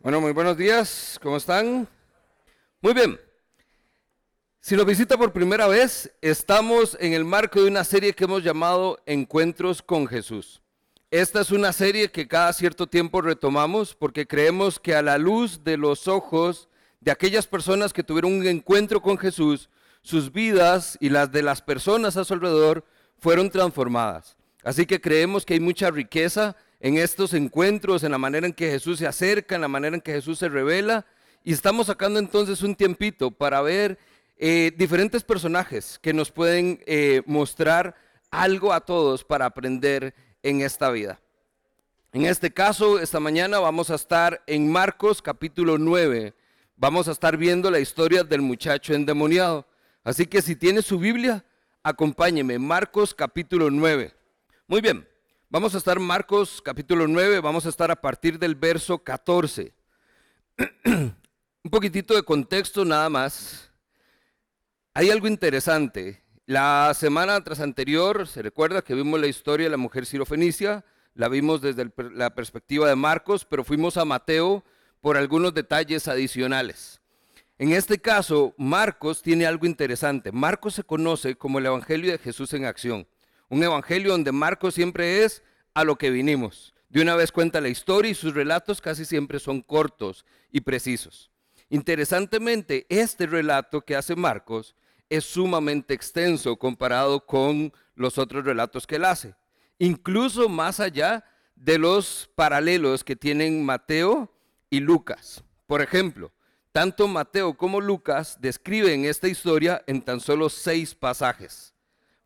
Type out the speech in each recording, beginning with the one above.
Bueno, muy buenos días, ¿cómo están? Muy bien. Si nos visita por primera vez, estamos en el marco de una serie que hemos llamado Encuentros con Jesús. Esta es una serie que cada cierto tiempo retomamos porque creemos que a la luz de los ojos de aquellas personas que tuvieron un encuentro con Jesús, sus vidas y las de las personas a su alrededor fueron transformadas. Así que creemos que hay mucha riqueza en estos encuentros, en la manera en que Jesús se acerca, en la manera en que Jesús se revela. Y estamos sacando entonces un tiempito para ver eh, diferentes personajes que nos pueden eh, mostrar algo a todos para aprender en esta vida. En este caso, esta mañana vamos a estar en Marcos capítulo 9. Vamos a estar viendo la historia del muchacho endemoniado. Así que si tiene su Biblia, acompáñeme. Marcos capítulo 9. Muy bien, vamos a estar Marcos capítulo 9, vamos a estar a partir del verso 14. Un poquitito de contexto nada más. Hay algo interesante. La semana tras anterior, se recuerda que vimos la historia de la mujer sirofenicia, la vimos desde la perspectiva de Marcos, pero fuimos a Mateo por algunos detalles adicionales. En este caso, Marcos tiene algo interesante. Marcos se conoce como el Evangelio de Jesús en acción. Un Evangelio donde Marcos siempre es a lo que vinimos. De una vez cuenta la historia y sus relatos casi siempre son cortos y precisos. Interesantemente, este relato que hace Marcos es sumamente extenso comparado con los otros relatos que él hace, incluso más allá de los paralelos que tienen Mateo y Lucas. Por ejemplo, tanto Mateo como Lucas describen esta historia en tan solo seis pasajes.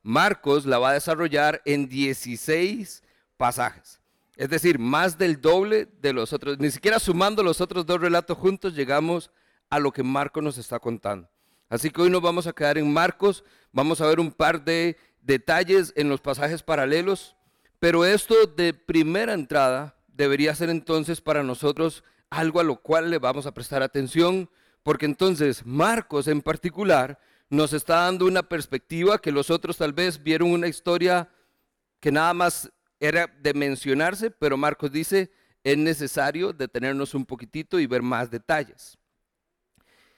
Marcos la va a desarrollar en 16 pasajes. Es decir, más del doble de los otros. Ni siquiera sumando los otros dos relatos juntos llegamos a lo que Marcos nos está contando. Así que hoy nos vamos a quedar en Marcos, vamos a ver un par de detalles en los pasajes paralelos, pero esto de primera entrada debería ser entonces para nosotros algo a lo cual le vamos a prestar atención, porque entonces Marcos en particular nos está dando una perspectiva que los otros tal vez vieron una historia que nada más era de mencionarse, pero Marcos dice, es necesario detenernos un poquitito y ver más detalles.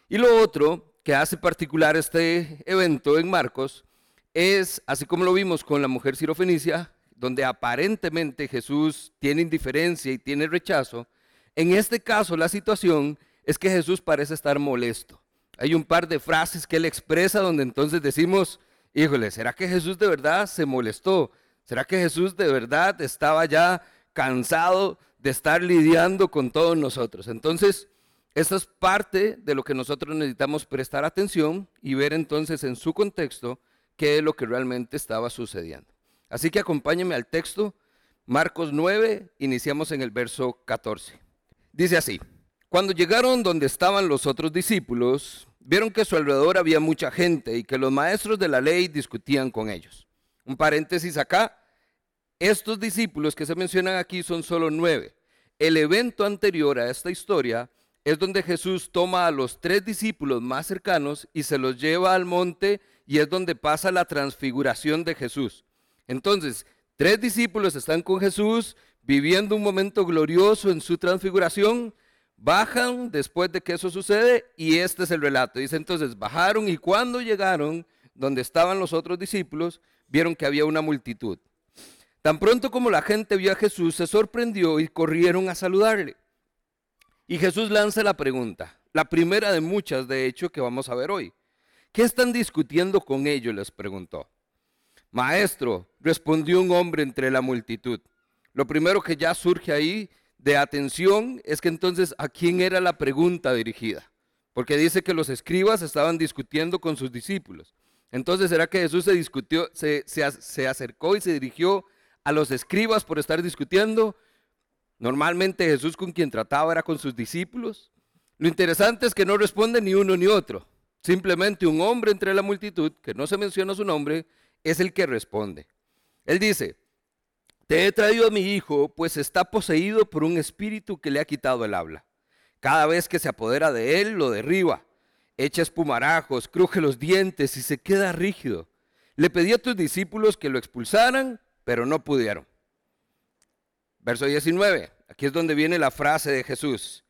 Y lo otro que hace particular este evento en Marcos es, así como lo vimos con la mujer sirofenicia, donde aparentemente Jesús tiene indiferencia y tiene rechazo, en este caso la situación es que Jesús parece estar molesto. Hay un par de frases que él expresa donde entonces decimos, híjole, ¿será que Jesús de verdad se molestó? ¿Será que Jesús de verdad estaba ya cansado de estar lidiando con todos nosotros? Entonces, esta es parte de lo que nosotros necesitamos prestar atención y ver entonces en su contexto qué es lo que realmente estaba sucediendo. Así que acompáñenme al texto, Marcos 9, iniciamos en el verso 14. Dice así, cuando llegaron donde estaban los otros discípulos, vieron que a su alrededor había mucha gente y que los maestros de la ley discutían con ellos. Un paréntesis acá, estos discípulos que se mencionan aquí son solo nueve. El evento anterior a esta historia es donde Jesús toma a los tres discípulos más cercanos y se los lleva al monte y es donde pasa la transfiguración de Jesús. Entonces, tres discípulos están con Jesús viviendo un momento glorioso en su transfiguración, bajan después de que eso sucede y este es el relato. Dice entonces, bajaron y cuando llegaron donde estaban los otros discípulos, vieron que había una multitud. Tan pronto como la gente vio a Jesús, se sorprendió y corrieron a saludarle. Y Jesús lanza la pregunta, la primera de muchas, de hecho, que vamos a ver hoy. ¿Qué están discutiendo con ellos? les preguntó. Maestro, respondió un hombre entre la multitud. Lo primero que ya surge ahí de atención es que entonces a quién era la pregunta dirigida. Porque dice que los escribas estaban discutiendo con sus discípulos. Entonces, ¿será que Jesús se discutió, se, se acercó y se dirigió a los escribas por estar discutiendo? Normalmente Jesús con quien trataba era con sus discípulos. Lo interesante es que no responde ni uno ni otro. Simplemente un hombre entre la multitud, que no se menciona su nombre, es el que responde. Él dice, te he traído a mi hijo, pues está poseído por un espíritu que le ha quitado el habla. Cada vez que se apodera de él, lo derriba, echa espumarajos, cruje los dientes y se queda rígido. Le pedí a tus discípulos que lo expulsaran, pero no pudieron. Verso 19. Aquí es donde viene la frase de Jesús.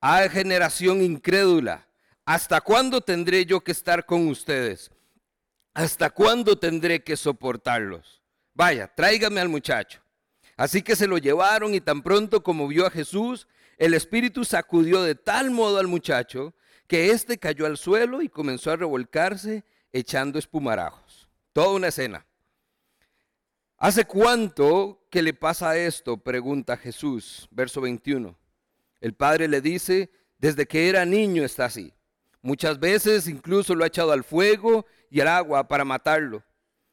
Ah, generación incrédula, ¿hasta cuándo tendré yo que estar con ustedes? ¿Hasta cuándo tendré que soportarlos? Vaya, tráigame al muchacho. Así que se lo llevaron y tan pronto como vio a Jesús, el espíritu sacudió de tal modo al muchacho que éste cayó al suelo y comenzó a revolcarse echando espumarajos. Toda una escena. ¿Hace cuánto que le pasa esto? Pregunta Jesús, verso 21. El padre le dice, desde que era niño está así. Muchas veces incluso lo ha echado al fuego y al agua para matarlo.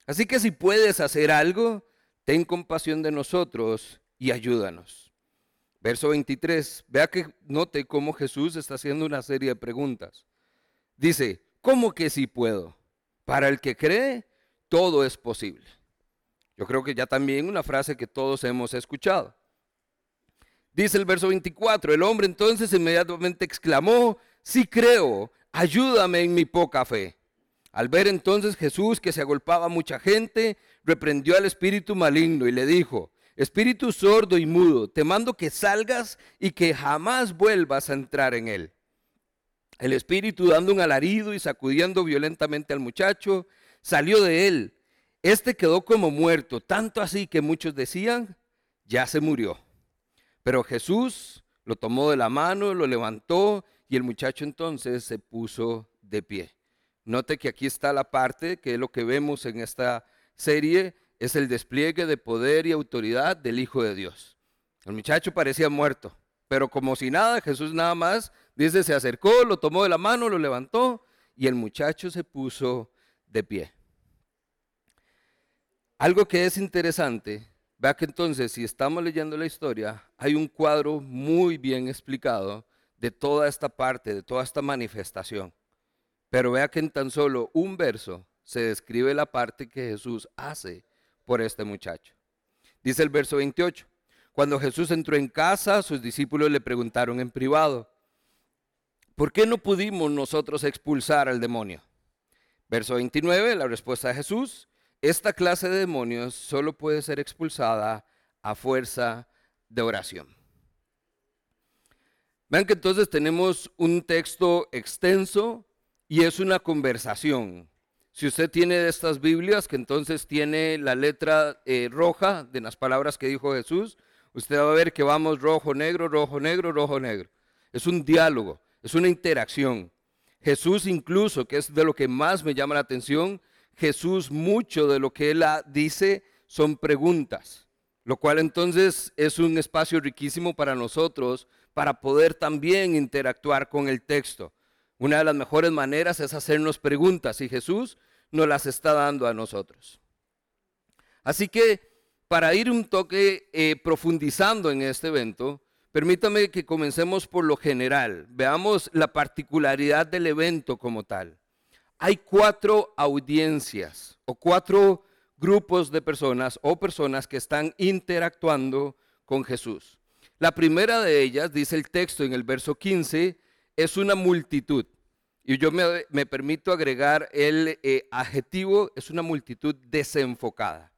Así que si puedes hacer algo, ten compasión de nosotros y ayúdanos. Verso 23, vea que note cómo Jesús está haciendo una serie de preguntas. Dice, ¿cómo que si puedo? Para el que cree, todo es posible. Yo creo que ya también una frase que todos hemos escuchado. Dice el verso 24, el hombre entonces inmediatamente exclamó, sí creo, ayúdame en mi poca fe. Al ver entonces Jesús que se agolpaba mucha gente, reprendió al espíritu maligno y le dijo, espíritu sordo y mudo, te mando que salgas y que jamás vuelvas a entrar en él. El espíritu dando un alarido y sacudiendo violentamente al muchacho, salió de él. Este quedó como muerto, tanto así que muchos decían, ya se murió. Pero Jesús lo tomó de la mano, lo levantó y el muchacho entonces se puso de pie. Note que aquí está la parte que es lo que vemos en esta serie, es el despliegue de poder y autoridad del Hijo de Dios. El muchacho parecía muerto, pero como si nada, Jesús nada más, dice, se acercó, lo tomó de la mano, lo levantó y el muchacho se puso de pie. Algo que es interesante, vea que entonces si estamos leyendo la historia, hay un cuadro muy bien explicado de toda esta parte, de toda esta manifestación. Pero vea que en tan solo un verso se describe la parte que Jesús hace por este muchacho. Dice el verso 28. Cuando Jesús entró en casa, sus discípulos le preguntaron en privado, ¿por qué no pudimos nosotros expulsar al demonio? Verso 29, la respuesta de Jesús, esta clase de demonios solo puede ser expulsada a fuerza de oración. Vean que entonces tenemos un texto extenso y es una conversación. Si usted tiene de estas Biblias, que entonces tiene la letra eh, roja de las palabras que dijo Jesús, usted va a ver que vamos rojo, negro, rojo, negro, rojo, negro. Es un diálogo, es una interacción. Jesús incluso, que es de lo que más me llama la atención, Jesús mucho de lo que él dice son preguntas, lo cual entonces es un espacio riquísimo para nosotros para poder también interactuar con el texto. Una de las mejores maneras es hacernos preguntas y Jesús nos las está dando a nosotros. Así que para ir un toque eh, profundizando en este evento, permítame que comencemos por lo general. Veamos la particularidad del evento como tal. Hay cuatro audiencias o cuatro grupos de personas o personas que están interactuando con Jesús. La primera de ellas, dice el texto en el verso 15, es una multitud. Y yo me, permito agregar el eh, adjetivo, es una multitud desenfocada.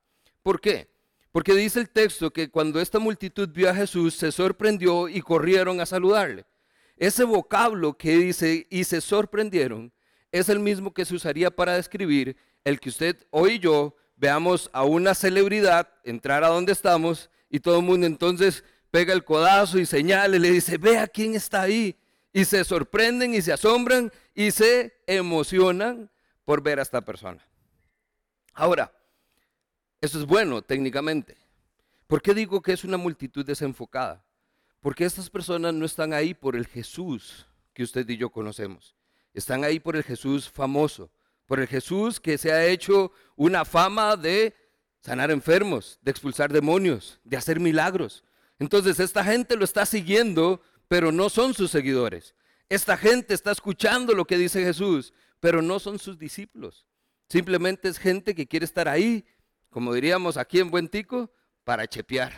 ¿Por qué? Porque dice el texto que cuando esta multitud vio a Jesús, se sorprendió y corrieron a saludarle. Ese vocablo que dice y se sorprendieron es el mismo que se usaría para describir el que usted hoy y yo veamos a una celebridad entrar a donde estamos y todo el mundo entonces pega el codazo y señala y le dice, vea quién está ahí y se sorprenden y se asombran y se emocionan por ver a esta persona. Ahora, eso es bueno técnicamente. ¿Por qué digo que es una multitud desenfocada? Porque estas personas no están ahí por el Jesús que usted y yo conocemos. Están ahí por el Jesús famoso, por el Jesús que se ha hecho una fama de sanar enfermos, de expulsar demonios, de hacer milagros. Entonces esta gente lo está siguiendo pero no son sus seguidores. Esta gente está escuchando lo que dice Jesús, pero no son sus discípulos. Simplemente es gente que quiere estar ahí, como diríamos aquí en Buen Tico, para chepear,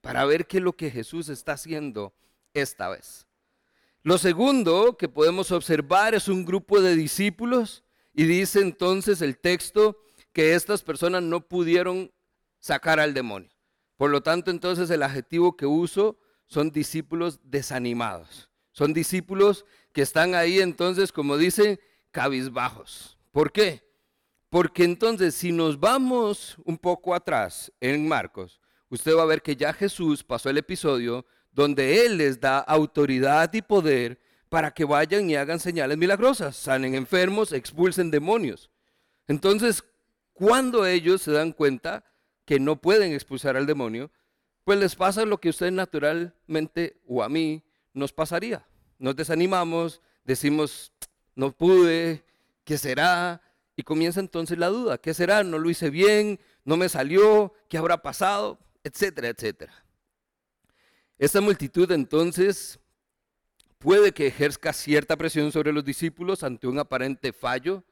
para ver qué es lo que Jesús está haciendo esta vez. Lo segundo que podemos observar es un grupo de discípulos y dice entonces el texto que estas personas no pudieron sacar al demonio. Por lo tanto, entonces el adjetivo que uso son discípulos desanimados. Son discípulos que están ahí entonces, como dicen, cabizbajos. ¿Por qué? Porque entonces si nos vamos un poco atrás en Marcos, usted va a ver que ya Jesús pasó el episodio donde Él les da autoridad y poder para que vayan y hagan señales milagrosas, sanen enfermos, expulsen demonios. Entonces, cuando ellos se dan cuenta que no pueden expulsar al demonio, pues les pasa lo que usted naturalmente o a mí nos pasaría. Nos desanimamos, decimos, no pude, ¿qué será? Y comienza entonces la duda, ¿qué será? No lo hice bien, no me salió, ¿qué habrá pasado? Etcétera, etcétera. Esta multitud entonces puede que ejerza cierta presión sobre los discípulos ante un aparente fallo,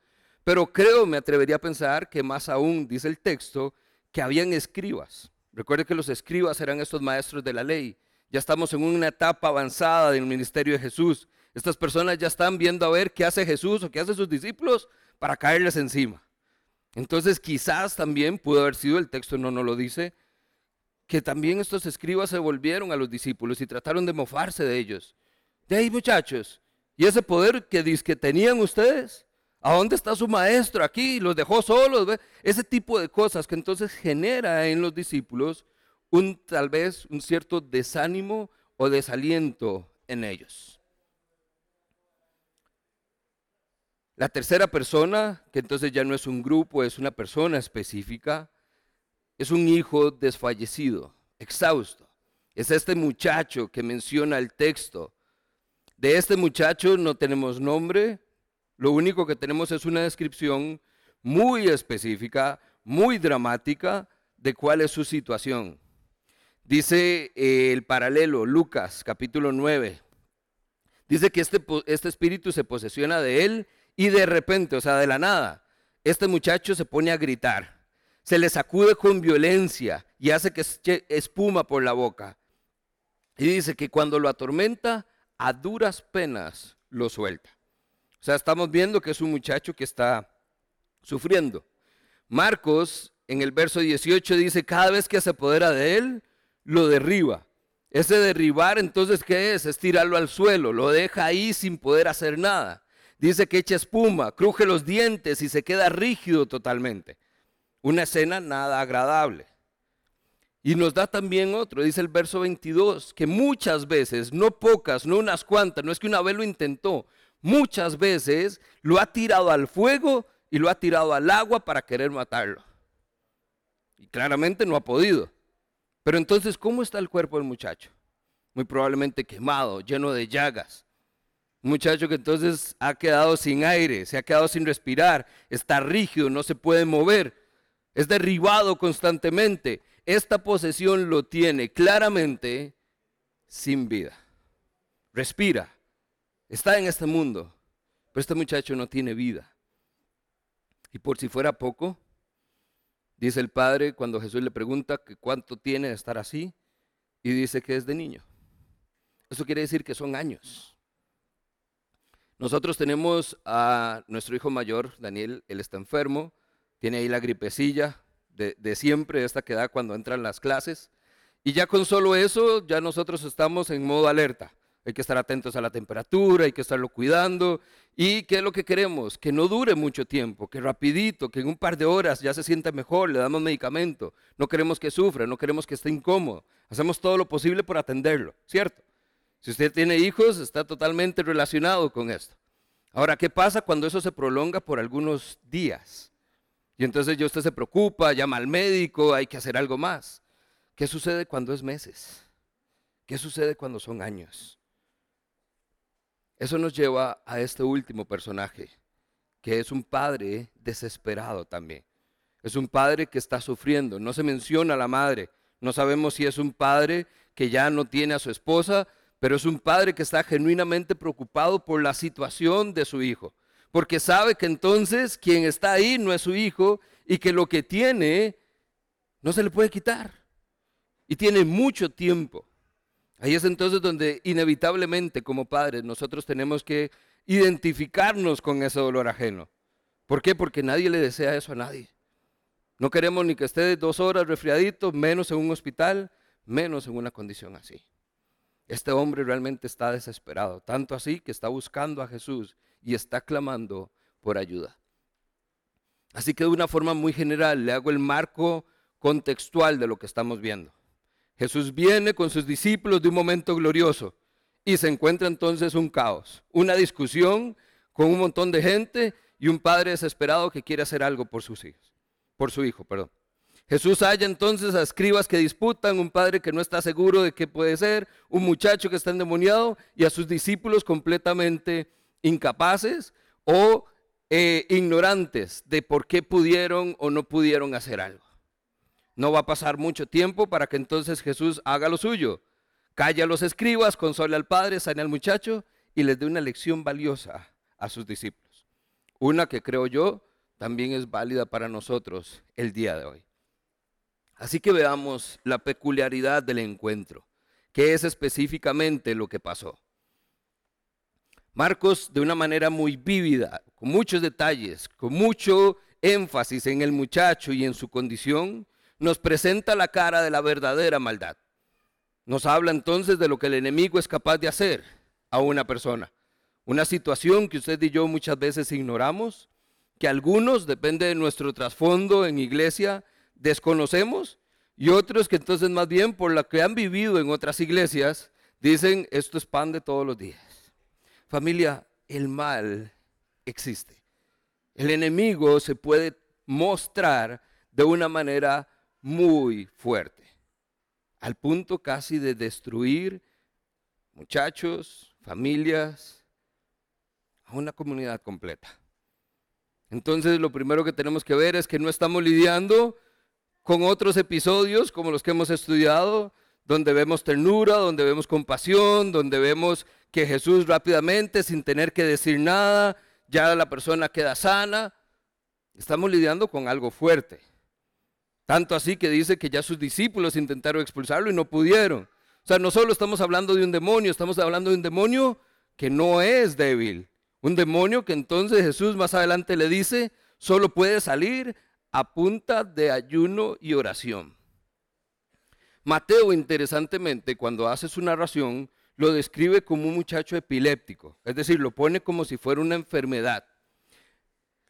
pero creo, me atrevería a pensar que más aún, dice el texto, que habían escribas. Recuerde que los escribas eran estos maestros de la ley. Ya estamos en una etapa avanzada del ministerio de Jesús. Estas personas ya están viendo a ver qué hace Jesús o qué hace sus discípulos para caerles encima. Entonces quizás también pudo haber sido, el texto no nos lo dice, que también estos escribas se volvieron a los discípulos y trataron de mofarse de ellos. De ahí muchachos, ¿y ese poder que, que tenían ustedes? ¿A dónde está su maestro aquí? Los dejó solos. Ese tipo de cosas que entonces genera en los discípulos un tal vez un cierto desánimo o desaliento en ellos. La tercera persona, que entonces ya no es un grupo, es una persona específica, es un hijo desfallecido, exhausto. Es este muchacho que menciona el texto. De este muchacho no tenemos nombre, lo único que tenemos es una descripción muy específica, muy dramática de cuál es su situación. Dice eh, el paralelo, Lucas capítulo 9. Dice que este, este espíritu se posesiona de él y de repente, o sea, de la nada, este muchacho se pone a gritar se le sacude con violencia y hace que espuma por la boca. Y dice que cuando lo atormenta, a duras penas lo suelta. O sea, estamos viendo que es un muchacho que está sufriendo. Marcos en el verso 18 dice, cada vez que se apodera de él, lo derriba. Ese derribar entonces, ¿qué es? Es tirarlo al suelo, lo deja ahí sin poder hacer nada. Dice que echa espuma, cruje los dientes y se queda rígido totalmente. Una escena nada agradable. Y nos da también otro, dice el verso 22, que muchas veces, no pocas, no unas cuantas, no es que una vez lo intentó, muchas veces lo ha tirado al fuego y lo ha tirado al agua para querer matarlo. Y claramente no ha podido. Pero entonces, ¿cómo está el cuerpo del muchacho? Muy probablemente quemado, lleno de llagas. Un muchacho que entonces ha quedado sin aire, se ha quedado sin respirar, está rígido, no se puede mover es derribado constantemente. Esta posesión lo tiene claramente sin vida. Respira, está en este mundo, pero este muchacho no tiene vida. Y por si fuera poco, dice el padre cuando Jesús le pregunta cuánto tiene de estar así, y dice que es de niño. Eso quiere decir que son años. Nosotros tenemos a nuestro hijo mayor, Daniel, él está enfermo, tiene ahí la gripecilla de, siempre, esta que da cuando entran las clases. Y ya con solo eso, ya nosotros estamos en modo alerta. Hay que estar atentos a la temperatura, hay que estarlo cuidando. ¿Y qué es lo que queremos? Que no dure mucho tiempo, que rapidito, que en un par de horas ya se sienta mejor, le damos medicamento. No queremos que sufra, no queremos que esté incómodo. Hacemos todo lo posible por atenderlo, ¿cierto? Si usted tiene hijos, está totalmente relacionado con esto. Ahora, ¿qué pasa cuando eso se prolonga por algunos días? Y entonces ya usted se preocupa, llama al médico, hay que hacer algo más. ¿Qué sucede cuando es meses? ¿Qué sucede cuando son años? Eso nos lleva a este último personaje, que es un padre desesperado también. Es un padre que está sufriendo. No se menciona a la madre. No sabemos si es un padre que ya no tiene a su esposa, pero es un padre que está genuinamente preocupado por la situación de su hijo porque sabe que entonces quien está ahí no es su hijo y que lo que tiene no se le puede quitar. Y tiene mucho tiempo. Ahí es entonces donde inevitablemente como padres nosotros tenemos que identificarnos con ese dolor ajeno. ¿Por qué? Porque nadie le desea eso a nadie. No queremos ni que esté dos horas resfriadito, menos en un hospital, menos en una condición así. Este hombre realmente está desesperado, tanto así que está buscando a Jesús y está clamando por ayuda. Así que de una forma muy general le hago el marco contextual de lo que estamos viendo. Jesús viene con sus discípulos de un momento glorioso y se encuentra entonces un caos, una discusión con un montón de gente y un padre desesperado que quiere hacer algo por sus hijos, por su hijo, perdón. Jesús halla entonces a escribas que disputan, un padre que no está seguro de qué puede ser, un muchacho que está endemoniado y a sus discípulos completamente incapaces o eh, ignorantes de por qué pudieron o no pudieron hacer algo. No va a pasar mucho tiempo para que entonces Jesús haga lo suyo. Calla a los escribas, console al padre, sane al muchacho y les dé una lección valiosa a sus discípulos. Una que creo yo también es válida para nosotros el día de hoy. Así que veamos la peculiaridad del encuentro. ¿Qué es específicamente lo que pasó? Marcos, de una manera muy vívida, con muchos detalles, con mucho énfasis en el muchacho y en su condición, nos presenta la cara de la verdadera maldad. Nos habla entonces de lo que el enemigo es capaz de hacer a una persona. Una situación que usted y yo muchas veces ignoramos, que algunos, depende de nuestro trasfondo en iglesia, desconocemos y otros que entonces más bien por lo que han vivido en otras iglesias, dicen, esto es pan de todos los días. Familia, el mal existe. El enemigo se puede mostrar de una manera muy fuerte, al punto casi de destruir muchachos, familias, a una comunidad completa. Entonces lo primero que tenemos que ver es que no estamos lidiando con otros episodios como los que hemos estudiado, donde vemos ternura, donde vemos compasión, donde vemos que Jesús rápidamente, sin tener que decir nada, ya la persona queda sana. Estamos lidiando con algo fuerte. Tanto así que dice que ya sus discípulos intentaron expulsarlo y no pudieron. O sea, no solo estamos hablando de un demonio, estamos hablando de un demonio que no es débil. Un demonio que entonces Jesús más adelante le dice, solo puede salir a punta de ayuno y oración. Mateo, interesantemente, cuando hace su narración, lo describe como un muchacho epiléptico, es decir, lo pone como si fuera una enfermedad.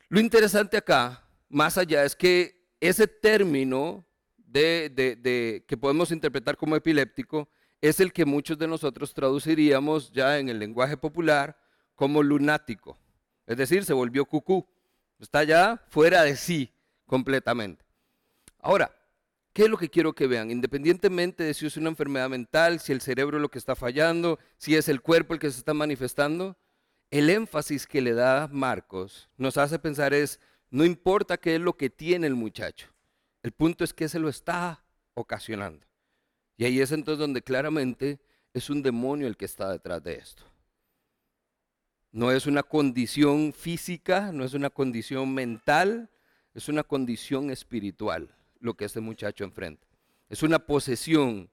Lo interesante acá, más allá, es que ese término de, que podemos interpretar como epiléptico es el que muchos de nosotros traduciríamos ya en el lenguaje popular como lunático. Es decir, se volvió cucú. Está ya fuera de sí completamente. Ahora, ¿qué es lo que quiero que vean? Independientemente de si es una enfermedad mental, si el cerebro es lo que está fallando, si es el cuerpo el que se está manifestando, el énfasis que le da Marcos nos hace pensar es, no importa qué es lo que tiene el muchacho, el punto es que se lo está ocasionando. Y ahí es entonces donde claramente es un demonio el que está detrás de esto. No es una condición física, no es una condición mental, es una condición espiritual lo que este muchacho enfrenta. Es una posesión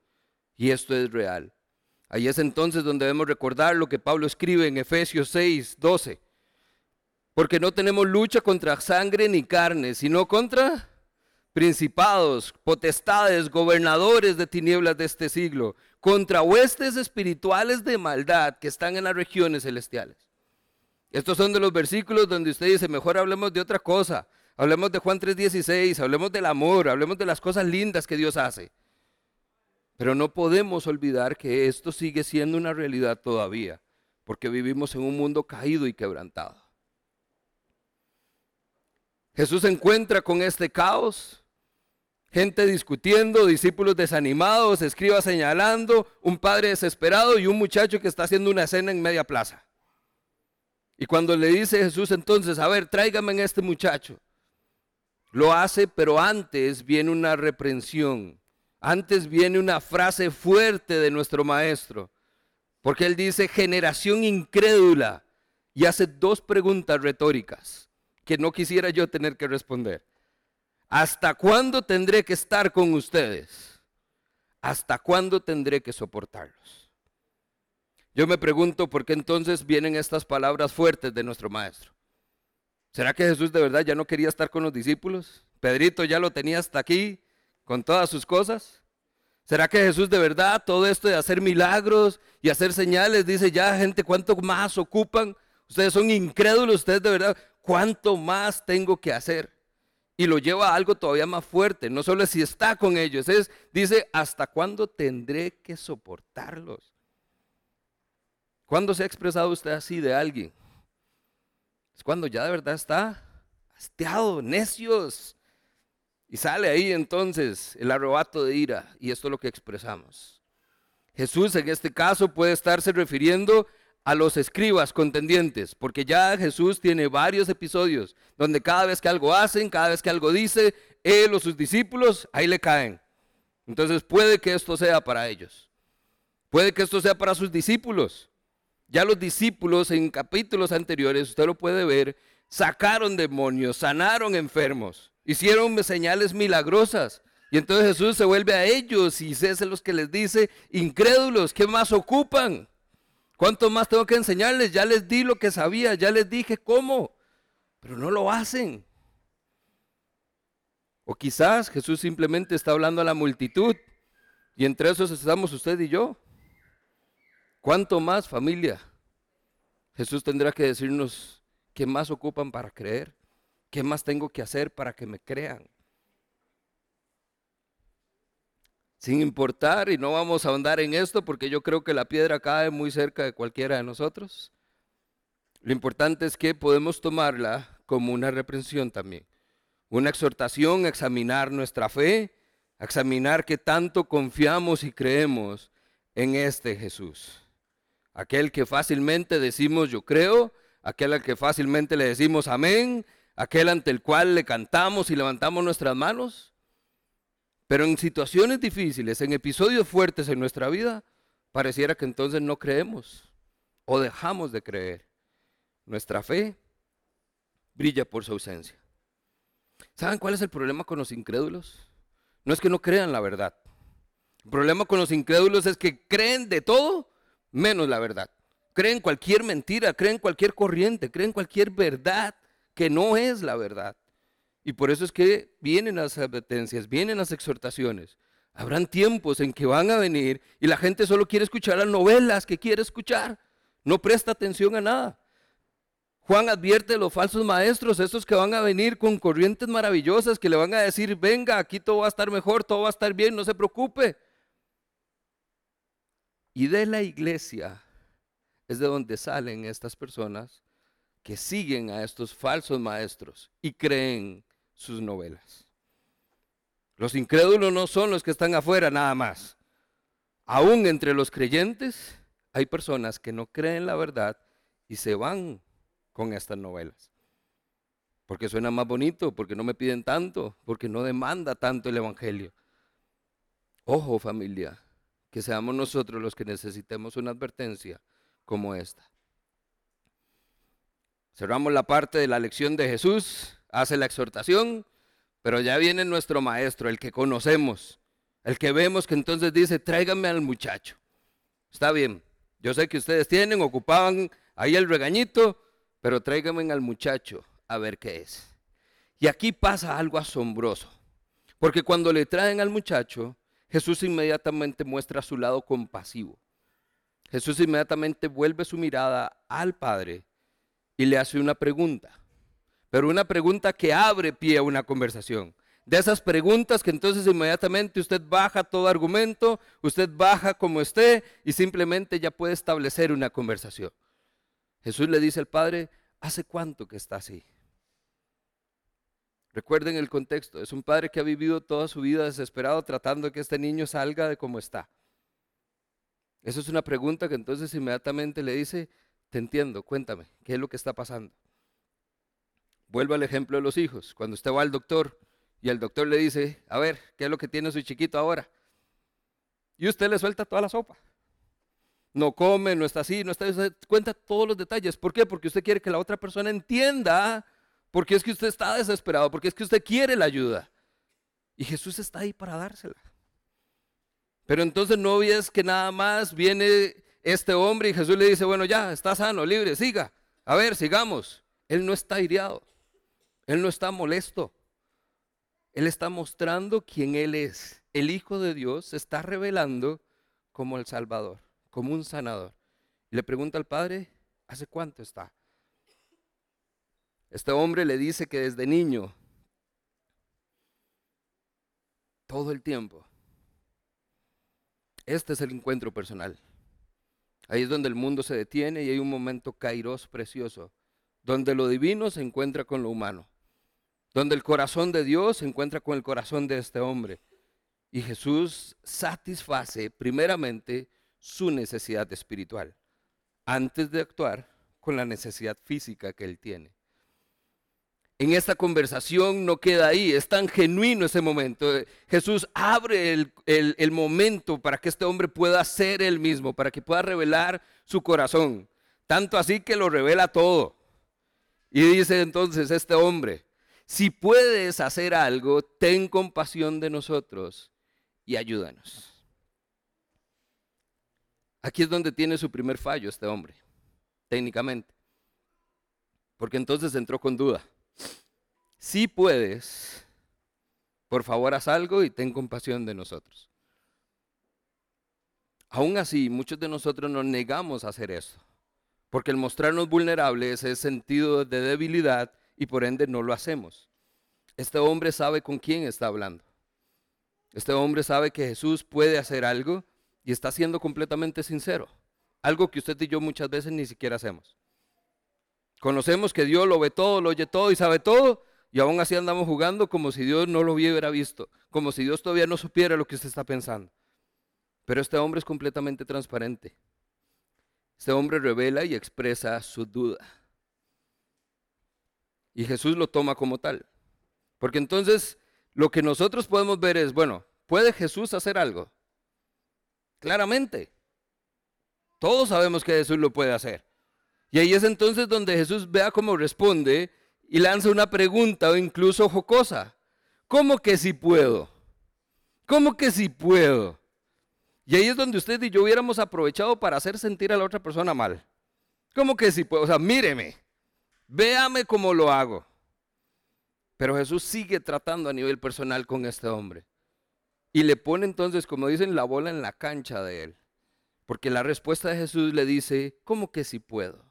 y esto es real. Ahí es entonces donde debemos recordar lo que Pablo escribe en Efesios 6, 12. Porque no tenemos lucha contra sangre ni carne, sino contra principados, potestades, gobernadores de tinieblas de este siglo, contra huestes espirituales de maldad que están en las regiones celestiales. Estos son de los versículos donde usted dice, mejor hablemos de otra cosa. Hablemos de Juan 3:16, hablemos del amor, hablemos de las cosas lindas que Dios hace. Pero no podemos olvidar que esto sigue siendo una realidad todavía, porque vivimos en un mundo caído y quebrantado. Jesús se encuentra con este caos, gente discutiendo, discípulos desanimados, escribas señalando, un padre desesperado y un muchacho que está haciendo una cena en media plaza. Y cuando le dice Jesús entonces, a ver, tráigame en este muchacho, lo hace, pero antes viene una reprensión, antes viene una frase fuerte de nuestro maestro, porque él dice generación incrédula y hace dos preguntas retóricas que no quisiera yo tener que responder. ¿Hasta cuándo tendré que estar con ustedes? ¿Hasta cuándo tendré que soportarlos? Yo me pregunto por qué entonces vienen estas palabras fuertes de nuestro maestro. ¿Será que Jesús de verdad ya no quería estar con los discípulos? Pedrito ya lo tenía hasta aquí con todas sus cosas. ¿Será que Jesús de verdad todo esto de hacer milagros y hacer señales dice ya gente cuánto más ocupan? Ustedes son incrédulos, ustedes de verdad, ¿cuánto más tengo que hacer? Y lo lleva a algo todavía más fuerte, no solo si está con ellos, es, dice, ¿hasta cuándo tendré que soportarlos? ¿Cuándo se ha expresado usted así de alguien? Es cuando ya de verdad está hastiado, necios. Y sale ahí entonces el arrebato de ira, y esto es lo que expresamos. Jesús en este caso puede estarse refiriendo a los escribas contendientes, porque ya Jesús tiene varios episodios donde cada vez que algo hacen, cada vez que algo dice, él o sus discípulos, ahí le caen. Entonces puede que esto sea para ellos. Puede que esto sea para sus discípulos. Ya los discípulos en capítulos anteriores, usted lo puede ver, sacaron demonios, sanaron enfermos, hicieron señales milagrosas. Y entonces Jesús se vuelve a ellos y es los que les dice, incrédulos, ¿qué más ocupan? ¿Cuánto más tengo que enseñarles? Ya les di lo que sabía, ya les dije cómo, pero no lo hacen. O quizás Jesús simplemente está hablando a la multitud y entre esos estamos usted y yo. ¿Cuánto más familia? Jesús tendrá que decirnos qué más ocupan para creer, qué más tengo que hacer para que me crean. Sin importar, y no vamos a ahondar en esto porque yo creo que la piedra cae muy cerca de cualquiera de nosotros. Lo importante es que podemos tomarla como una reprensión también, una exhortación a examinar nuestra fe, a examinar qué tanto confiamos y creemos en este Jesús. Aquel que fácilmente decimos yo creo, aquel al que fácilmente le decimos amén, aquel ante el cual le cantamos y levantamos nuestras manos. Pero en situaciones difíciles, en episodios fuertes en nuestra vida, pareciera que entonces no creemos o dejamos de creer. Nuestra fe brilla por su ausencia. ¿Saben cuál es el problema con los incrédulos? No es que no crean la verdad. El problema con los incrédulos es que creen de todo menos la verdad. Creen cualquier mentira, creen cualquier corriente, creen cualquier verdad que no es la verdad. Y por eso es que vienen las advertencias, vienen las exhortaciones. Habrán tiempos en que van a venir y la gente solo quiere escuchar las novelas que quiere escuchar. No presta atención a nada. Juan advierte de los falsos maestros, estos que van a venir con corrientes maravillosas, que le van a decir, venga, aquí todo va a estar mejor, todo va a estar bien, no se preocupe. Y de la iglesia es de donde salen estas personas que siguen a estos falsos maestros y creen sus novelas. Los incrédulos no son los que están afuera nada más. Aún entre los creyentes hay personas que no creen la verdad y se van con estas novelas. Porque suena más bonito, porque no me piden tanto, porque no demanda tanto el Evangelio. Ojo familia, que seamos nosotros los que necesitemos una advertencia como esta. Cerramos la parte de la lección de Jesús, hace la exhortación, pero ya viene nuestro maestro, el que conocemos, el que vemos que entonces dice, tráigame al muchacho. Está bien, yo sé que ustedes tienen, ocupaban ahí el regañito, pero tráigame al muchacho a ver qué es. Y aquí pasa algo asombroso, porque cuando le traen al muchacho, Jesús inmediatamente muestra su lado compasivo. Jesús inmediatamente vuelve su mirada al Padre y le hace una pregunta, pero una pregunta que abre pie a una conversación. De esas preguntas que entonces inmediatamente usted baja todo argumento, usted baja como esté y simplemente ya puede establecer una conversación. Jesús le dice al Padre, ¿hace cuánto que está así? Recuerden el contexto, es un padre que ha vivido toda su vida desesperado tratando de que este niño salga de como está. Esa es una pregunta que entonces inmediatamente le dice, te entiendo, cuéntame, ¿qué es lo que está pasando? Vuelvo al ejemplo de los hijos. Cuando usted va al doctor y el doctor le dice, a ver, ¿qué es lo que tiene su chiquito ahora? Y usted le suelta toda la sopa. No come, no está así, no está, cuenta todos los detalles. ¿Por qué? Porque usted quiere que la otra persona entienda porque es que usted está desesperado, porque es que usted quiere la ayuda. Y Jesús está ahí para dársela. Pero entonces no es que nada más viene este hombre y Jesús le dice, bueno, ya, está sano, libre, siga. A ver, sigamos. Él no está iriado. Él no está molesto. Él está mostrando quién Él es. El Hijo de Dios se está revelando como el Salvador, como un sanador. Y le pregunta al Padre, ¿hace cuánto está? Este hombre le dice que desde niño, todo el tiempo, este es el encuentro personal. Ahí es donde el mundo se detiene y hay un momento kairos precioso, donde lo divino se encuentra con lo humano, donde el corazón de Dios se encuentra con el corazón de este hombre. Y Jesús satisface primeramente su necesidad espiritual, antes de actuar con la necesidad física que él tiene en esta conversación no queda ahí, es tan genuino ese momento. Jesús abre el, momento para que este hombre pueda ser él mismo, para que pueda revelar su corazón. Tanto así que lo revela todo. Y dice entonces este hombre, si puedes hacer algo, ten compasión de nosotros y ayúdanos. Aquí es donde tiene su primer fallo este hombre, técnicamente. Porque entonces entró con duda. Si puedes, por favor haz algo y ten compasión de nosotros. Aún así, muchos de nosotros nos negamos a hacer eso, porque el mostrarnos vulnerables es sentido de debilidad y por ende no lo hacemos. Este hombre sabe con quién está hablando. Este hombre sabe que Jesús puede hacer algo y está siendo completamente sincero. Algo que usted y yo muchas veces ni siquiera hacemos. Conocemos que Dios lo ve todo, lo oye todo y sabe todo, y aún así andamos jugando como si Dios no lo hubiera visto, como si Dios todavía no supiera lo que usted está pensando. Pero este hombre es completamente transparente. Este hombre revela y expresa su duda. Y Jesús lo toma como tal. Porque entonces lo que nosotros podemos ver es, bueno, ¿puede Jesús hacer algo? Claramente. Todos sabemos que Jesús lo puede hacer. Y ahí es entonces donde Jesús vea cómo responde y lanza una pregunta o incluso jocosa. ¿Cómo que si puedo? ¿Cómo que si puedo? Y ahí es donde usted y yo hubiéramos aprovechado para hacer sentir a la otra persona mal. ¿Cómo que si puedo? O sea, míreme, véame cómo lo hago. Pero Jesús sigue tratando a nivel personal con este hombre. Y le pone entonces, como dicen, la bola en la cancha de él. Porque la respuesta de Jesús le dice, ¿cómo que si puedo?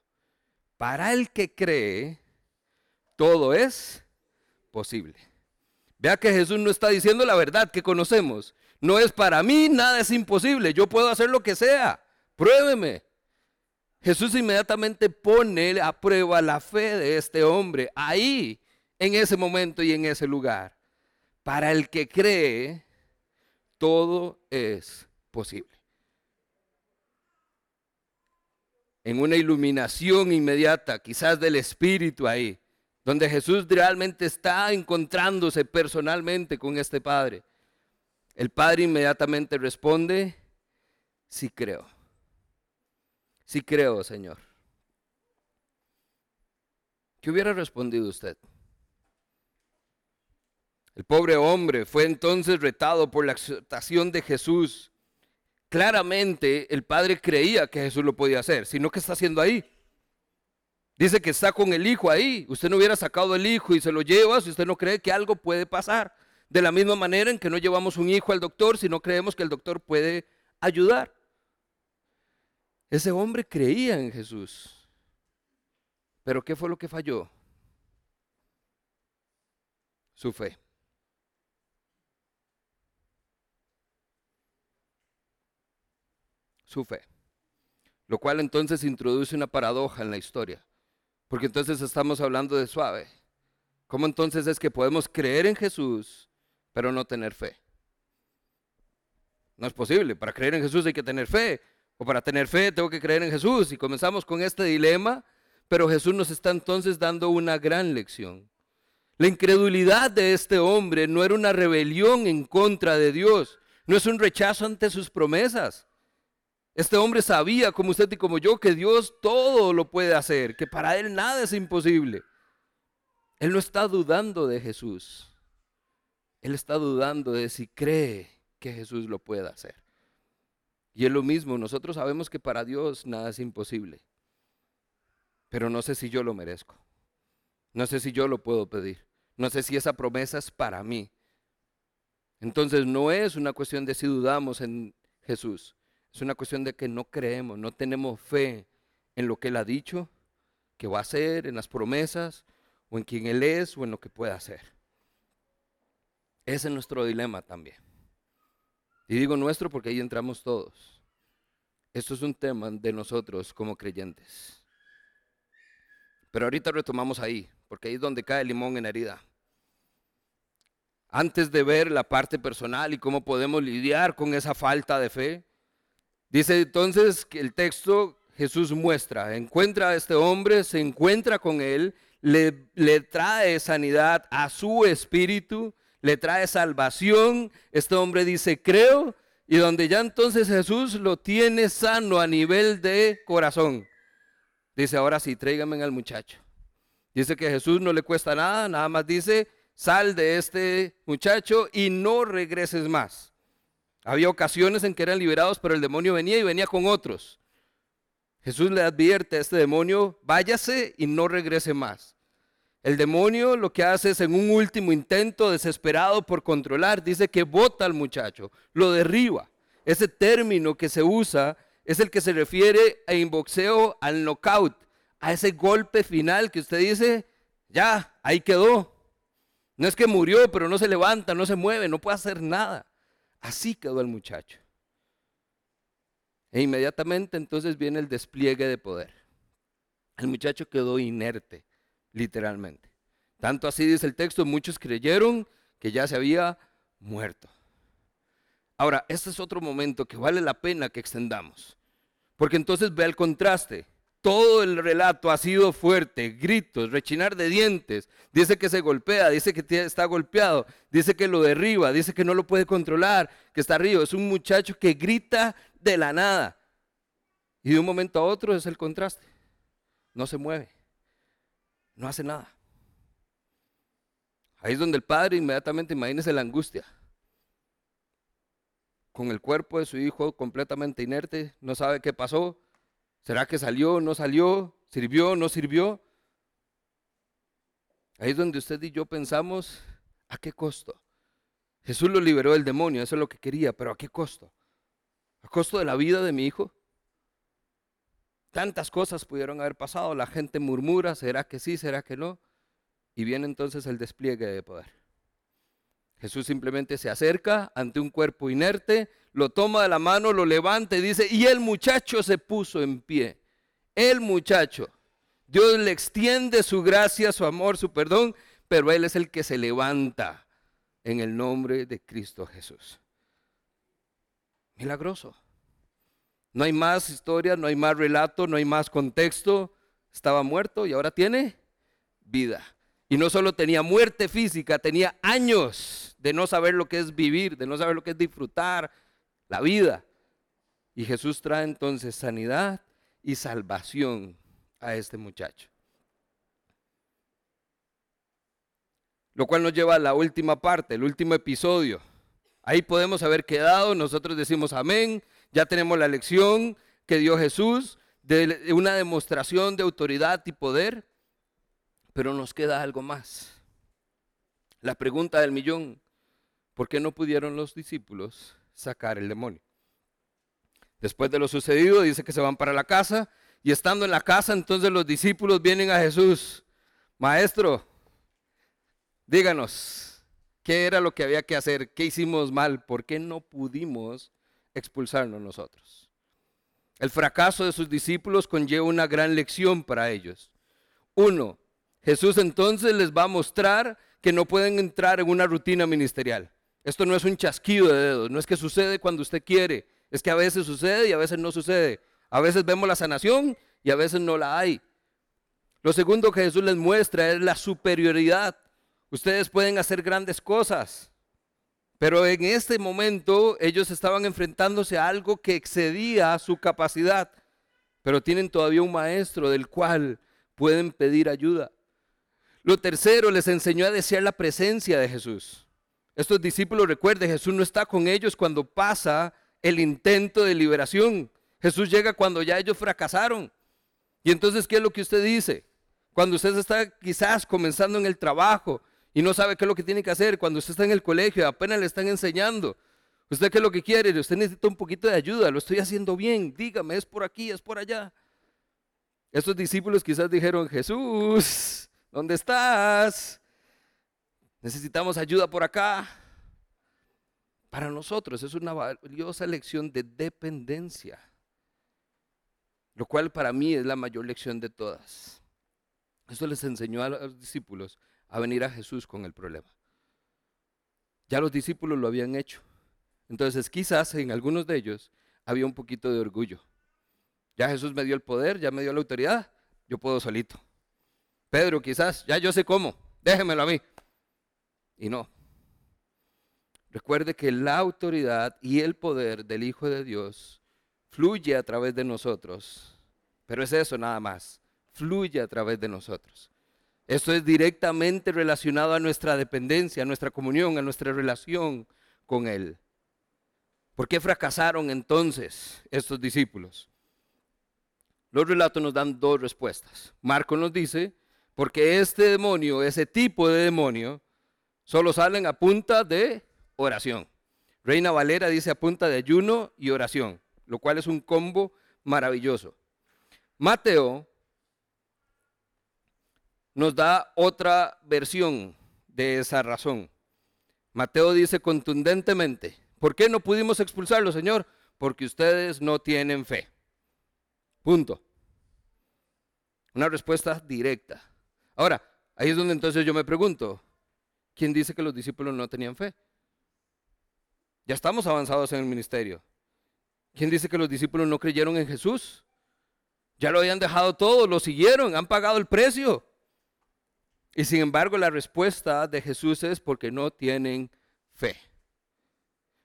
Para el que cree, todo es posible. Vea que Jesús no está diciendo la verdad que conocemos. No es para mí, nada es imposible. Yo puedo hacer lo que sea. Pruébeme. Jesús inmediatamente pone a prueba la fe de este hombre ahí, en ese momento y en ese lugar. Para el que cree, todo es posible. en una iluminación inmediata, quizás del Espíritu ahí, donde Jesús realmente está encontrándose personalmente con este Padre. El Padre inmediatamente responde, sí creo, sí creo, Señor. ¿Qué hubiera respondido usted? El pobre hombre fue entonces retado por la exhortación de Jesús claramente el padre creía que Jesús lo podía hacer, sino que está haciendo ahí. Dice que está con el hijo ahí. Usted no hubiera sacado el hijo y se lo lleva si usted no cree que algo puede pasar. De la misma manera en que no llevamos un hijo al doctor si no creemos que el doctor puede ayudar. Ese hombre creía en Jesús. Pero ¿qué fue lo que falló? Su fe. su fe. Lo cual entonces introduce una paradoja en la historia. Porque entonces estamos hablando de suave. ¿Cómo entonces es que podemos creer en Jesús, pero no tener fe? No es posible. Para creer en Jesús hay que tener fe. O para tener fe tengo que creer en Jesús. Y comenzamos con este dilema, pero Jesús nos está entonces dando una gran lección. La incredulidad de este hombre no era una rebelión en contra de Dios, no es un rechazo ante sus promesas. Este hombre sabía, como usted y como yo, que Dios todo lo puede hacer, que para él nada es imposible. Él no está dudando de Jesús. Él está dudando de si cree que Jesús lo puede hacer. Y es lo mismo, nosotros sabemos que para Dios nada es imposible. Pero no sé si yo lo merezco. No sé si yo lo puedo pedir. No sé si esa promesa es para mí. Entonces no es una cuestión de si dudamos en Jesús, es una cuestión de que no creemos, no tenemos fe en lo que Él ha dicho, que va a hacer, en las promesas, o en quien Él es, o en lo que puede hacer. Ese es nuestro dilema también. Y digo nuestro porque ahí entramos todos. Esto es un tema de nosotros como creyentes. Pero ahorita retomamos ahí, porque ahí es donde cae el limón en herida. Antes de ver la parte personal y cómo podemos lidiar con esa falta de fe, dice entonces que el texto Jesús muestra, encuentra a este hombre, se encuentra con él, le, le trae sanidad a su espíritu, le trae salvación. Este hombre dice, creo, y donde ya entonces Jesús lo tiene sano a nivel de corazón. Dice, ahora sí, tráigame al muchacho. Dice que Jesús no le cuesta nada, nada más dice, sal de este muchacho y no regreses más. Había ocasiones en que eran liberados, pero el demonio venía y venía con otros. Jesús le advierte a este demonio, váyase y no regrese más. El demonio lo que hace es en un último intento desesperado por controlar, dice que bota al muchacho, lo derriba. Ese término que se usa es el que se refiere en boxeo al knockout, a ese golpe final que usted dice, ya, ahí quedó. No es que murió, pero no se levanta, no se mueve, no puede hacer nada. Así quedó el muchacho. E inmediatamente entonces viene el despliegue de poder. El muchacho quedó inerte literalmente. Tanto así dice el texto, muchos creyeron que ya se había muerto. Ahora, este es otro momento que vale la pena que extendamos, porque entonces ve el contraste. Todo el relato ha sido fuerte, gritos, rechinar de dientes, dice que se golpea, dice que está golpeado, dice que lo derriba, dice que no lo puede controlar, que está arriba. Es un muchacho que grita de la nada. Y de un momento a otro es el contraste. No se mueve no hace nada. Ahí es donde el padre inmediatamente, imagínese la angustia. Con el cuerpo de su hijo completamente inerte, no sabe qué pasó. ¿Será que salió, no salió? ¿Sirvió, no sirvió? Ahí es donde usted y yo pensamos, ¿a qué costo? Jesús lo liberó del demonio, eso es lo que quería, pero ¿a qué costo? ¿A costo de la vida de mi hijo? Tantas cosas pudieron haber pasado, la gente murmura, ¿será que sí, será que no? Y viene entonces el despliegue de poder. Jesús simplemente se acerca ante un cuerpo inerte, lo toma de la mano, lo levanta y dice, y el muchacho se puso en pie. El muchacho. Dios le extiende su gracia, su amor, su perdón, pero Él es el que se levanta en el nombre de Cristo Jesús. Milagroso. No hay más historia, no hay más relato, no hay más contexto. Estaba muerto y ahora tiene vida. Y no solo tenía muerte física, tenía años de no saber lo que es vivir, de no saber lo que es disfrutar la vida. Y Jesús trae entonces sanidad y salvación a este muchacho. Lo cual nos lleva a la última parte, el último episodio. Ahí podemos haber quedado, nosotros decimos amén, ya tenemos la lección que dio Jesús de una demostración de autoridad y poder, pero nos queda algo más. La pregunta del millón, ¿por qué no pudieron los discípulos sacar el demonio? Después de lo sucedido, dice que se van para la casa y estando en la casa, entonces los discípulos vienen a Jesús. Maestro, díganos, ¿qué era lo que había que hacer? ¿Qué hicimos mal? ¿Por qué no pudimos expulsarnos nosotros. El fracaso de sus discípulos conlleva una gran lección para ellos. Uno, Jesús entonces les va a mostrar que no pueden entrar en una rutina ministerial. Esto no es un chasquido de dedos, no es que sucede cuando usted quiere, es que a veces sucede y a veces no sucede. A veces vemos la sanación y a veces no la hay. Lo segundo que Jesús les muestra es la superioridad. Ustedes pueden hacer grandes cosas, pero en este momento ellos estaban enfrentándose a algo que excedía su capacidad. Pero tienen todavía un maestro del cual pueden pedir ayuda. Lo tercero, les enseñó a desear la presencia de Jesús. Estos discípulos, recuerden, Jesús no está con ellos cuando pasa el intento de liberación. Jesús llega cuando ya ellos fracasaron. Y entonces, ¿qué es lo que usted dice? Cuando usted está quizás comenzando en el trabajo y no sabe qué es lo que tiene que hacer cuando usted está en el colegio, apenas le están enseñando. ¿Usted qué es lo que quiere? Usted necesita un poquito de ayuda, lo estoy haciendo bien, dígame, es por aquí, es por allá. Estos discípulos quizás dijeron, Jesús, ¿dónde estás? Necesitamos ayuda por acá. Para nosotros es una valiosa lección de dependencia, lo cual para mí es la mayor lección de todas. Esto les enseñó a los discípulos a venir a Jesús con el problema. Ya los discípulos lo habían hecho. Entonces quizás en algunos de ellos había un poquito de orgullo. Ya Jesús me dio el poder, ya me dio la autoridad, yo puedo solito. Pedro quizás, ya yo sé cómo, déjemelo a mí. Y no, Recuerde que la autoridad y el poder del Hijo de Dios fluye a través de nosotros. Pero es eso nada más. Fluye a través de nosotros. Esto es directamente relacionado a nuestra dependencia, a nuestra comunión, a nuestra relación con Él. ¿Por qué fracasaron entonces estos discípulos? Los relatos nos dan dos respuestas. Marco nos dice, porque este demonio, ese tipo de demonio, solo salen a punta de oración. Reina Valera dice a punta de ayuno y oración, lo cual es un combo maravilloso. Mateo nos da otra versión de esa razón. Mateo dice contundentemente, ¿por qué no pudimos expulsarlo, Señor? Porque ustedes no tienen fe. Punto. Una respuesta directa. Ahora, ahí es donde entonces yo me pregunto, ¿quién dice que los discípulos no tenían fe? Ya estamos avanzados en el ministerio. ¿Quién dice que los discípulos no creyeron en Jesús? Ya lo habían dejado todo, lo siguieron, han pagado el precio. Y sin embargo la respuesta de Jesús es porque no tienen fe.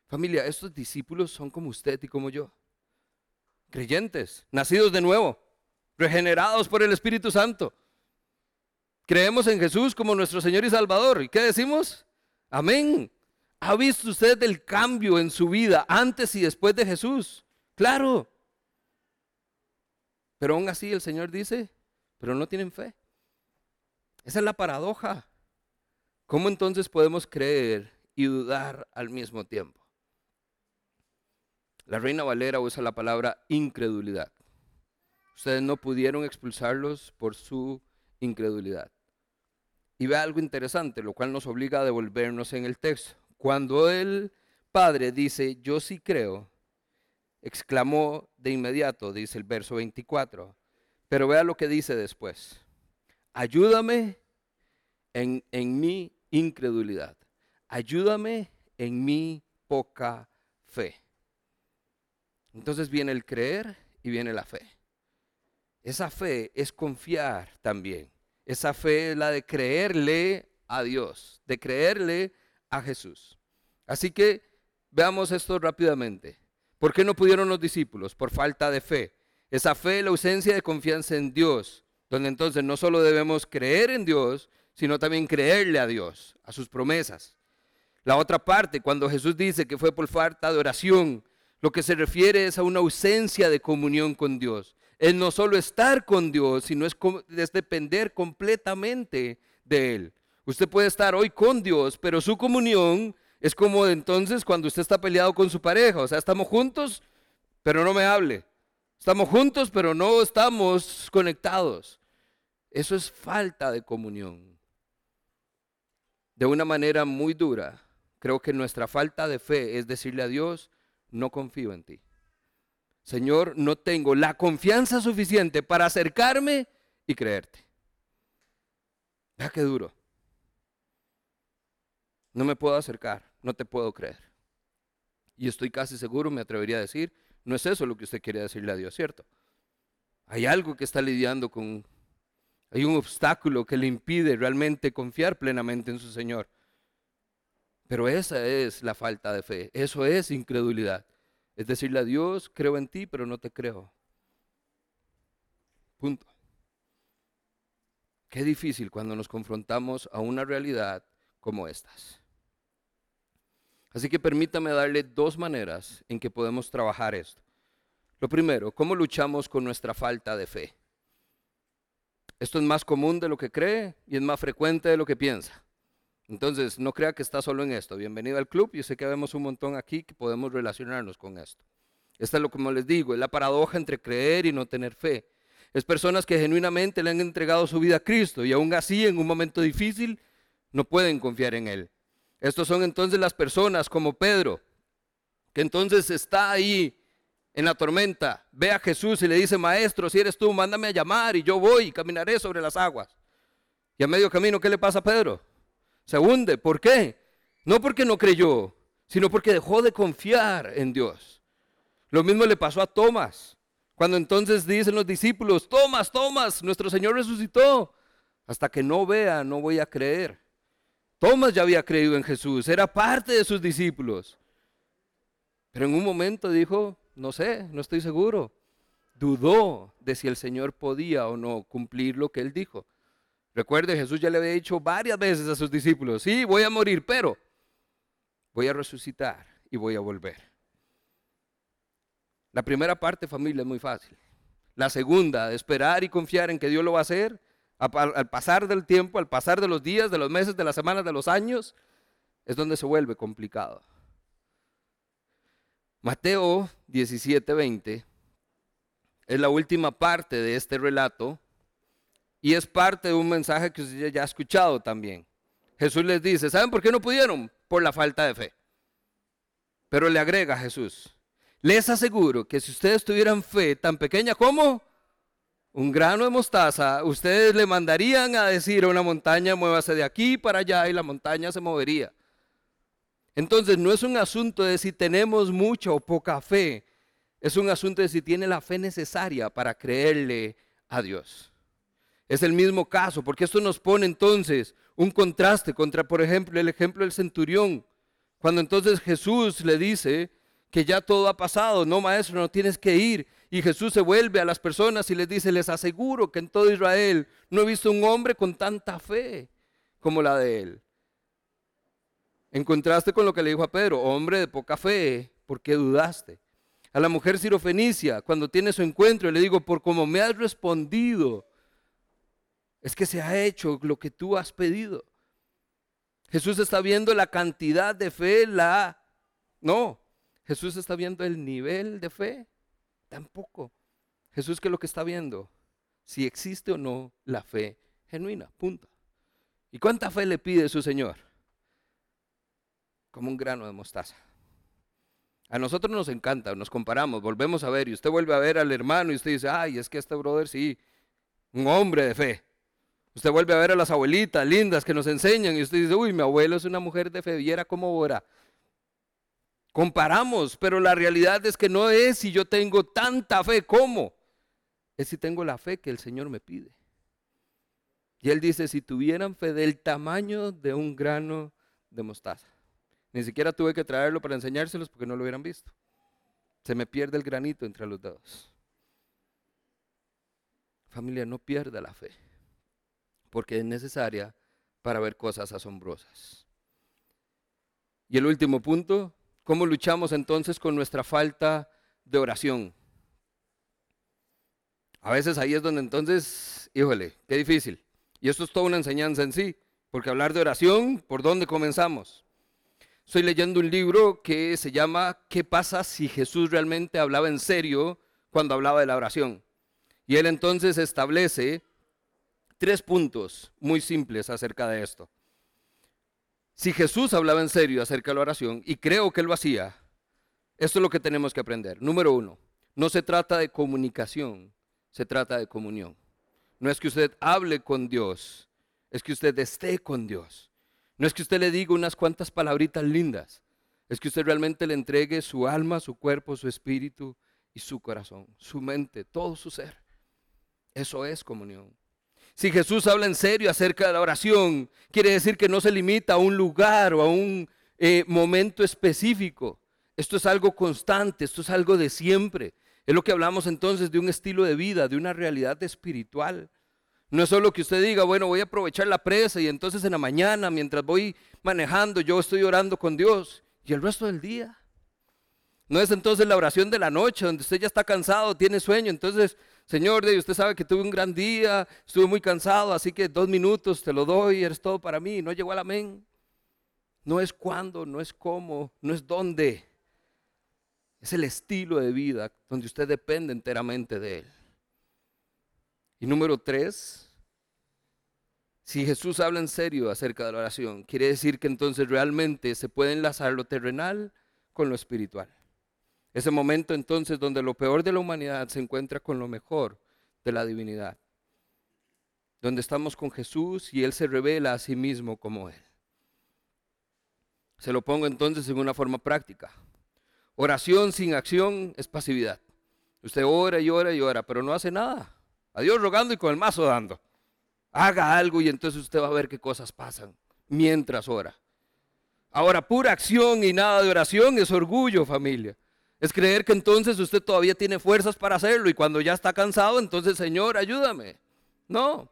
Familia, estos discípulos son como usted y como yo. Creyentes, nacidos de nuevo, regenerados por el Espíritu Santo. Creemos en Jesús como nuestro Señor y Salvador. ¿Y qué decimos? Amén. ¿Ha visto usted el cambio en su vida antes y después de Jesús? Claro. Pero aún así el Señor dice, pero no tienen fe. Esa es la paradoja. ¿Cómo entonces podemos creer y dudar al mismo tiempo? La Reina Valera usa la palabra incredulidad. Ustedes no pudieron expulsarlos por su incredulidad. Y ve algo interesante, lo cual nos obliga a devolvernos en el texto. Cuando el padre dice, yo sí creo, exclamó de inmediato, dice el verso 24. Pero vea lo que dice después. Ayúdame en, en mi incredulidad. Ayúdame en mi poca fe. Entonces viene el creer y viene la fe. Esa fe es confiar también. Esa fe es la de creerle a Dios, de creerle a Jesús. Así que veamos esto rápidamente. ¿Por qué no pudieron los discípulos? Por falta de fe. Esa fe, la ausencia de confianza en Dios, donde entonces no solo debemos creer en Dios, sino también creerle a Dios, a sus promesas. La otra parte, cuando Jesús dice que fue por falta de oración, lo que se refiere es a una ausencia de comunión con Dios. Es no solo estar con Dios, sino es, es depender completamente de Él. Usted puede estar hoy con Dios, pero su comunión es como entonces cuando usted está peleado con su pareja. O sea, estamos juntos, pero no me hable. Estamos juntos, pero no estamos conectados. Eso es falta de comunión. De una manera muy dura, creo que nuestra falta de fe es decirle a Dios, no confío en ti. Señor, no tengo la confianza suficiente para acercarme y creerte. Vea qué duro. No me puedo acercar, no te puedo creer. Y estoy casi seguro, me atrevería a decir, no es eso lo que usted quiere decirle a Dios, ¿cierto? Hay algo que está lidiando con, hay un obstáculo que le impide realmente confiar plenamente en su Señor. Pero esa es la falta de fe, eso es incredulidad. Es decirle a Dios, creo en ti, pero no te creo. Punto. Qué difícil cuando nos confrontamos a una realidad como estas. Así que permítame darle dos maneras en que podemos trabajar esto. Lo primero, ¿cómo luchamos con nuestra falta de fe? Esto es más común de lo que cree y es más frecuente de lo que piensa. Entonces, no crea que está solo en esto. Bienvenido al club. Yo sé que vemos un montón aquí que podemos relacionarnos con esto. Esta es lo como les digo, es la paradoja entre creer y no tener fe. Es personas que genuinamente le han entregado su vida a Cristo y aún así en un momento difícil no pueden confiar en Él. Estos son entonces las personas como Pedro, que entonces está ahí en la tormenta, ve a Jesús y le dice, maestro, si eres tú, mándame a llamar y yo voy y caminaré sobre las aguas. Y a medio camino, ¿qué le pasa a Pedro? Se hunde. ¿Por qué? No porque no creyó, sino porque dejó de confiar en Dios. Lo mismo le pasó a Tomás. Cuando entonces dicen los discípulos, Tomás, Tomás, nuestro Señor resucitó. Hasta que no vea, no voy a creer. Tomás ya había creído en Jesús, era parte de sus discípulos. Pero en un momento dijo, no sé, no estoy seguro. Dudó de si el Señor podía o no cumplir lo que él dijo. Recuerde, Jesús ya le había dicho varias veces a sus discípulos, sí, voy a morir, pero voy a resucitar y voy a volver. La primera parte, familia, es muy fácil. La segunda, esperar y confiar en que Dios lo va a hacer, al pasar del tiempo, al pasar de los días, de los meses, de las semanas, de los años, es donde se vuelve complicado. Mateo 17:20 es la última parte de este relato y es parte de un mensaje que usted ya ha escuchado también. Jesús les dice, ¿saben por qué no pudieron? Por la falta de fe. Pero le agrega Jesús, les aseguro que si ustedes tuvieran fe tan pequeña como un grano de mostaza, ustedes le mandarían a decir a una montaña, muévase de aquí para allá y la montaña se movería. Entonces no es un asunto de si tenemos mucha o poca fe, es un asunto de si tiene la fe necesaria para creerle a Dios. Es el mismo caso, porque esto nos pone entonces un contraste contra, por ejemplo, el ejemplo del centurión. Cuando entonces Jesús le dice que ya todo ha pasado, no maestro, no tienes que ir. Y Jesús se vuelve a las personas y les dice, les aseguro que en todo Israel no he visto un hombre con tanta fe como la de él. En contraste con lo que le dijo a Pedro, hombre de poca fe, ¿por qué dudaste? A la mujer sirofenicia, cuando tiene su encuentro, le digo, por como me has respondido, es que se ha hecho lo que tú has pedido. Jesús está viendo la cantidad de fe, la... No, Jesús está viendo el nivel de fe, tampoco. Jesús, ¿qué es lo que está viendo? Si existe o no la fe genuina, punto. ¿Y cuánta fe le pide su Señor? como un grano de mostaza. A nosotros nos encanta, nos comparamos, volvemos a ver y usted vuelve a ver al hermano y usted dice, ay, es que este brother sí, un hombre de fe. Usted vuelve a ver a las abuelitas lindas que nos enseñan y usted dice, uy, mi abuelo es una mujer de fe, viera cómo ora. Comparamos, pero la realidad es que no es si yo tengo tanta fe como, es si tengo la fe que el Señor me pide. Y Él dice, si tuvieran fe del tamaño de un grano de mostaza. Ni siquiera tuve que traerlo para enseñárselos porque no lo hubieran visto. Se me pierde el granito entre los dedos. Familia, no pierda la fe, porque es necesaria para ver cosas asombrosas. Y el último punto, ¿cómo luchamos entonces con nuestra falta de oración? A veces ahí es donde entonces, híjole, qué difícil. Y esto es toda una enseñanza en sí, porque hablar de oración, ¿por dónde comenzamos? Estoy leyendo un libro que se llama ¿Qué pasa si Jesús realmente hablaba en serio cuando hablaba de la oración? Y él entonces establece tres puntos muy simples acerca de esto. Si Jesús hablaba en serio acerca de la oración, y creo que él lo hacía, esto es lo que tenemos que aprender. Número uno, no se trata de comunicación, se trata de comunión. No es que usted hable con Dios, es que usted esté con Dios. No es que usted le diga unas cuantas palabritas lindas, es que usted realmente le entregue su alma, su cuerpo, su espíritu y su corazón, su mente, todo su ser. Eso es comunión. Si Jesús habla en serio acerca de la oración, quiere decir que no se limita a un lugar o a un eh, momento específico. Esto es algo constante, esto es algo de siempre. Es lo que hablamos entonces de un estilo de vida, de una realidad espiritual. No es solo que usted diga, bueno, voy a aprovechar la presa y entonces en la mañana, mientras voy manejando, yo estoy orando con Dios y el resto del día. No es entonces la oración de la noche, donde usted ya está cansado, tiene sueño. Entonces, Señor, usted sabe que tuve un gran día, estuve muy cansado, así que dos minutos te lo doy, eres todo para mí. No llegó al amén. No es cuándo, no es cómo, no es dónde. Es el estilo de vida donde usted depende enteramente de Él. Y número tres, si Jesús habla en serio acerca de la oración, quiere decir que entonces realmente se puede enlazar lo terrenal con lo espiritual. Ese momento entonces donde lo peor de la humanidad se encuentra con lo mejor de la divinidad. Donde estamos con Jesús y Él se revela a sí mismo como Él. Se lo pongo entonces en una forma práctica. Oración sin acción es pasividad. Usted ora y ora y ora, pero no hace nada. A Dios rogando y con el mazo dando. Haga algo y entonces usted va a ver qué cosas pasan mientras ora. Ahora, pura acción y nada de oración es orgullo, familia. Es creer que entonces usted todavía tiene fuerzas para hacerlo y cuando ya está cansado, entonces, Señor, ayúdame. No.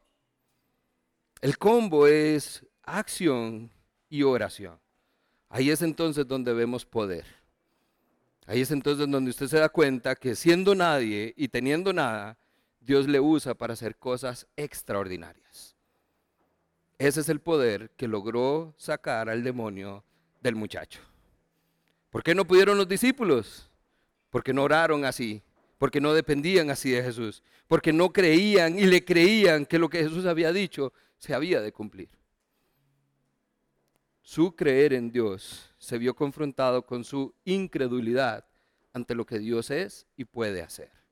El combo es acción y oración. Ahí es entonces donde vemos poder. Ahí es entonces donde usted se da cuenta que siendo nadie y teniendo nada, Dios le usa para hacer cosas extraordinarias. Ese es el poder que logró sacar al demonio del muchacho. ¿Por qué no pudieron los discípulos? Porque no oraron así, porque no dependían así de Jesús, porque no creían y le creían que lo que Jesús había dicho se había de cumplir. Su creer en Dios se vio confrontado con su incredulidad ante lo que Dios es y puede hacer.